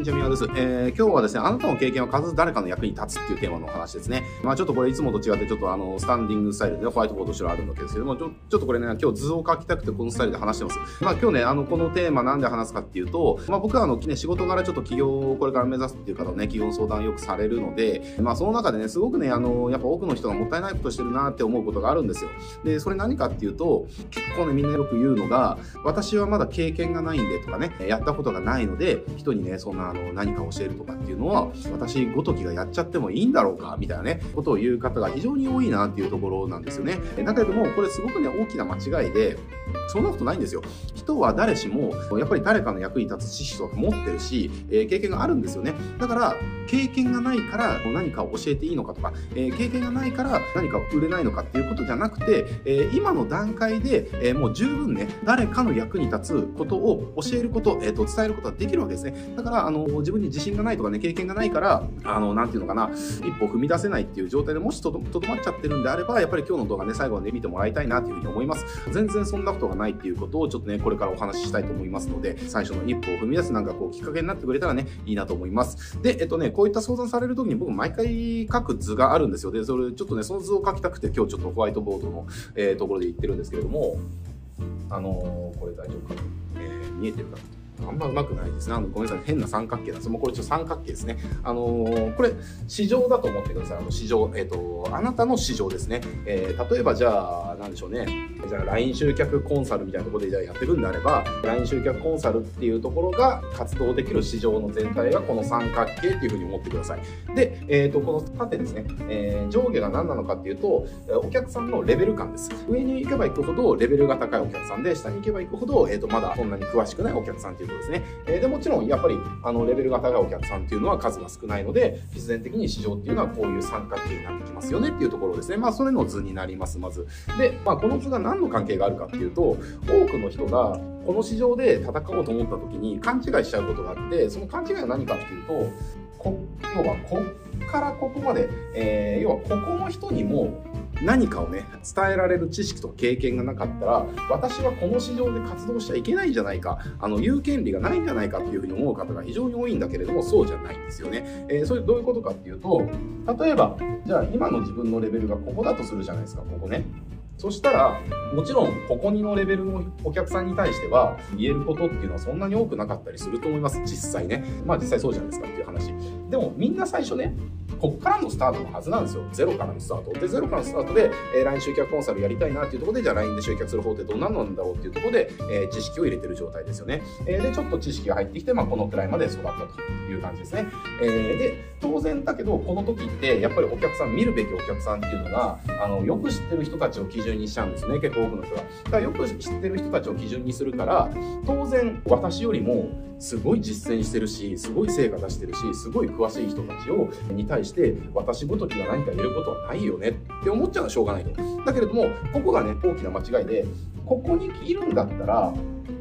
んにちは、みわです。えー、今日はですね、あなたの経験は必ず誰かの役に立つっていうテーマのお話ですね。まあちょっとこれいつもと違って、ちょっとあの、スタンディングスタイルで、ね、ホワイトボード後ろあるわけですけども、ちょちょっとこれね、今日図を書きたくてこのスタイルで話してます。まあ今日ね、あの、このテーマなんで話すかっていうと、まあ僕はあの、ね、仕事柄ちょっと企業をこれから目指すっていう方をね、企業相談よくされるので、まあその中でね、すごくね、あの、やっぱ多くの人がもったいないことしてるなって思うことがあるんですよ。で、それ何かっていうと、結構ね、みんなよく言うのが、私はまだ経験がないんでとかね、やったことがないので、人にね、そんなあの、何か教えるとかっていうのは、私ごときがやっちゃってもいいんだろうか、みたいなね、ことを言う方が非常に多いなっていうところなんですよね。だけども、これすごくね、大きな間違いで、そんなことないんですよ。人は誰しも、やっぱり誰かの役に立つ知識とか持ってるし、えー、経験があるんですよね。だから、経験がないから何かを教えていいのかとか、えー、経験がないから何か売れないのかっていうことじゃなくて、えー、今の段階で、えもう十分ね、誰かの役に立つことを教えること、えーと、伝えることができるわけですね。だから、あの、自分に自信がないとかね、経験がないから、あの、なんていうのかな、一歩踏み出せないっていう状態でもしとどまっちゃってるんであれば、やっぱり今日の動画ね、最後まで見てもらいたいなというふうに思います。全然そんなことがないっていうことをちょっとね、これからお話ししたいと思いますので、最初の一歩を踏み出すなんかこう、きっかけになってくれたらね、いいなと思います。で、えっとね、こういった相談される時に僕毎回書く図があるんですよ。で、それちょっとね、その図を書きたくて今日ちょっとホワイトボードの、えー、ところで言ってるんですけれども、あのー、これ大丈夫かな、えー、見えてるかなあんまうまくないですね。あのごめんなさい。変な三角形なんです。もうこれちょっと三角形ですね。あのー、これ、市場だと思ってください。あの市場、えっ、ー、と、あなたの市場ですね。えー、例えばじゃあ、なんでしょうね。じゃあ LINE 集客コンサルみたいなところでじゃあやってるんであれば、LINE 集客コンサルっていうところが活動できる市場の全体がこの三角形っていうふうに思ってください。で、えっ、と、この縦ですね、え上下が何なのかっていうと、お客さんのレベル感です。上に行けば行くほどレベルが高いお客さんで、下に行けば行くほど、えっ、と、まだそんなに詳しくないお客さんっていうことですね。えー、でもちろんやっぱりあのレベルが高いお客さんっていうのは数が少ないので必然的に市場っていうのはこういう三角形になってきますよねっていうところですねまあそれの図になりますまずで、まあ、この図が何の関係があるかっていうと多くの人がこの市場で戦おうと思った時に勘違いしちゃうことがあってその勘違いは何かっていうとこ要はこっからここまで、えー、要はここの人にも何かをね、伝えられる知識と経験がなかったら、私はこの市場で活動しちゃいけないんじゃないか、あの、言う権利がないんじゃないかっていうふうに思う方が非常に多いんだけれども、そうじゃないんですよね。えー、それどういうことかっていうと、例えば、じゃあ今の自分のレベルがここだとするじゃないですか、ここね。そしたら、もちろん、ここにのレベルのお客さんに対しては、言えることっていうのはそんなに多くなかったりすると思います、実際ね。まあ実際そうじゃないですかっていう話。でも、みんな最初ね、こっからのスタートのはずなんですよ。ゼロからのスタート。で、ゼロからのスタートで、えー、LINE 集客コンサルやりたいなっていうところで、じゃあ LINE で集客する方ってどんなのなんだろうっていうところで、えー、知識を入れてる状態ですよね。えー、で、ちょっと知識が入ってきて、まあ、このくらいまで育ったという感じですね。えー、で、当然だけど、この時って、やっぱりお客さん、見るべきお客さんっていうのが、あの、よく知ってる人たちを基準にしちゃうんですね。結構多くの人が。だからよく知ってる人たちを基準にするから、当然、私よりも、すごい実践してるし、すごい成果出してるし、すごい詳しい人たちを、に対して、私ごときが何か言えることはないよねって思っちゃうのはしょうがないと。だけれども、ここがね、大きな間違いで、ここにいるんだったら、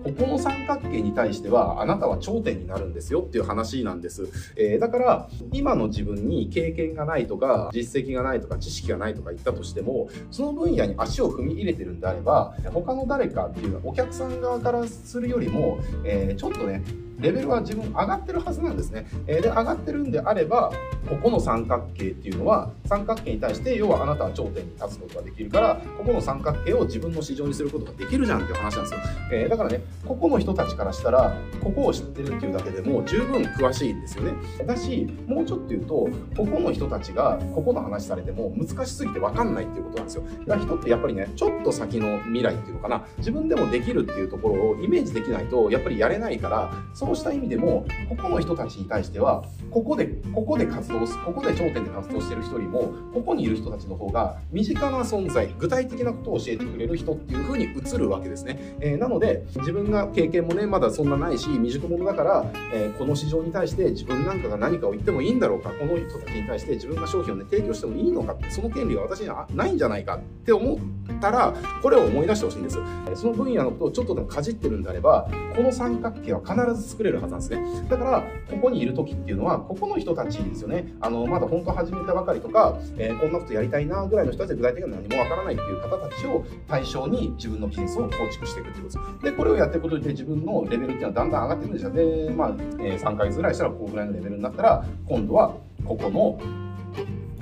ここの三角形に対してはあなたは頂点になるんですよっていう話なんです。えー、だから今の自分に経験がないとか実績がないとか知識がないとか言ったとしてもその分野に足を踏み入れてるんであれば他の誰かっていうのはお客さん側からするよりも、えー、ちょっとねレベルは自分上がってるはずなんですね。えー、で、上がってるんであれば、ここの三角形っていうのは、三角形に対して、要はあなたは頂点に立つことができるから、ここの三角形を自分の市場にすることができるじゃんっていう話なんですよ。えー、だからね、ここの人たちからしたら、ここを知ってるっていうだけでも十分詳しいんですよね。だし、もうちょっと言うと、ここの人たちがここの話されても難しすぎて分かんないっていうことなんですよ。だから人ってやっぱりね、ちょっと先の未来っていうのかな、自分でもできるっていうところをイメージできないと、やっぱりやれないから、そうした意味でも、ここの人たちに対しては、ここで、ここで活動す、ここで頂点で活動してる人よりも、ここにいる人たちの方が、身近な存在、具体的なことを教えてくれる人っていう風に映るわけですね。えー、なので、自分分が経験もね、まだそんなないし、未熟者だから、えー、この市場に対して自分なんかが何かを言ってもいいんだろうか、この人たちに対して自分が商品をね、提供してもいいのか、その権利が私にはないんじゃないかって思ったら、これを思い出してほしいんです。その分野のことをちょっとでもかじってるんであれば、この三角形は必ず作れるはずなんですね。だから、ここにいる時っていうのは、ここの人たちですよね。あの、まだ本当始めたばかりとか、えー、こんなことやりたいなぐらいの人たちで具体的には何もわからないっていう方たちを対象に自分のビジネスを構築していくってことです。で、これをやっていくことで自分のレベルっていうのはだんだん上がってくるんですよ。で、まあ、えー、3ヶ月ぐらいしたらこうぐらいのレベルになったら、今度はここの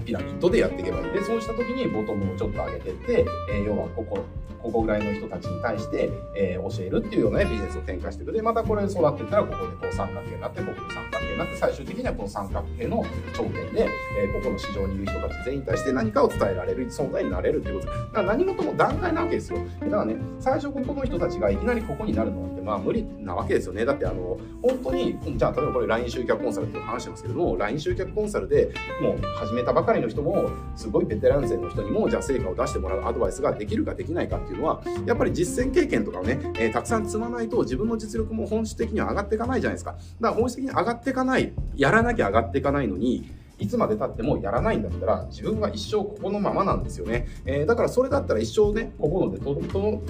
ピラミッドでやっていけばいい。で、そうした時にボトムをちょっと上げてって、えー、要はここ、ここぐらいの人たちに対して、えー、教えるっていうような、ね、ビジネスを展開していく。で、またこれ育っていったら、ここでこう三角形になって、ここで三角形になって、最終的にはこの三角形の頂点で、えー、ここの市場にいる人たち全員に対して何かを伝えられる存在になれるっていうこと。だから何事も段階なわけですよ。だからね、最初ここの人たちがいきなりここになるのって、まあ無理なわけですよね。だってあの、本当に、じゃあ例えばこれ LINE 集客コンサルって話してますけども、LINE 集客コンサルでもう始めたばかりの人も、すごいベテラン勢の人にも、じゃあ成果を出してもらうアドバイスができるかできないかっていうのは、やっぱり実践経験とかをね、えー、たくさん積まないと自分の実力も本質的には上がっていかないじゃないですか。だから本質的に上がっていかない、やらなきゃ上がっていかないのに、いつまで経ってもやらないんだったら自分は一生ここのままなんですよね。えー、だからそれだったら一生ね、ここのでと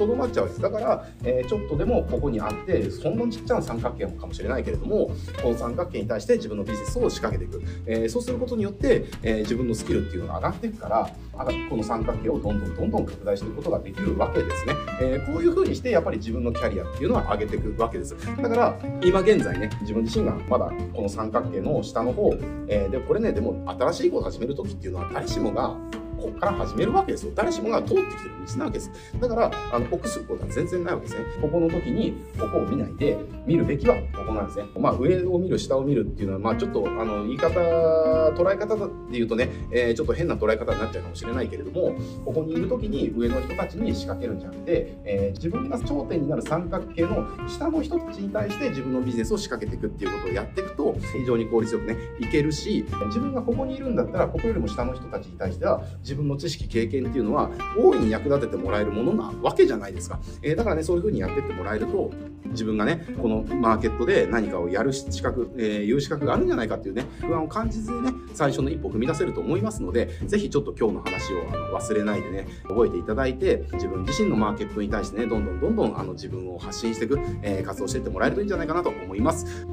どまっちゃうんです。だから、えー、ちょっとでもここにあって、そんなちっちゃな三角形かもしれないけれども、この三角形に対して自分のビジネスを仕掛けていく。えー、そうすることによって、えー、自分のスキルっていうのが上がっていくから、この三角形をどんどんどんどん拡大していくことができるわけですね。えー、こういう風にしてやっぱり自分のキャリアっていうのは上げていくわけです。だから今現在ね、自分自身がまだこの三角形の下の方、えー、で、これね、でも新しいことを始める時っていうのは誰しもがここから始めるわけですよ。誰しもが通ってきてる道なわけです。だから、あの、臆することは全然ないわけですね。ここの時に、ここを見ないで、見るべきはここなんですね。まあ、上を見る、下を見るっていうのは、まあ、ちょっと、あの、言い方、捉え方で言うとね、えー、ちょっと変な捉え方になっちゃうかもしれないけれども、ここにいる時に上の人たちに仕掛けるんじゃなくて、えー、自分が頂点になる三角形の下の人たちに対して自分のビジネスを仕掛けていくっていうことをやっていくと、非常に効率よくね、いけるし、自分がここにいるんだったら、ここよりも下の人たちに対しては、自分の知識、経験っていうのは大いに役立ててもらえるものなわけじゃないですか。えー、だからね、そういうふうにやってってもらえると、自分がね、このマーケットで何かをやる資格、えー、いう資格があるんじゃないかっていうね、不安を感じずにね、最初の一歩踏み出せると思いますので、ぜひちょっと今日の話をあの忘れないでね、覚えていただいて、自分自身のマーケットに対してね、どんどんどんどんあの自分を発信していく、えー、活動していってもらえるといいんじゃないかなと思います。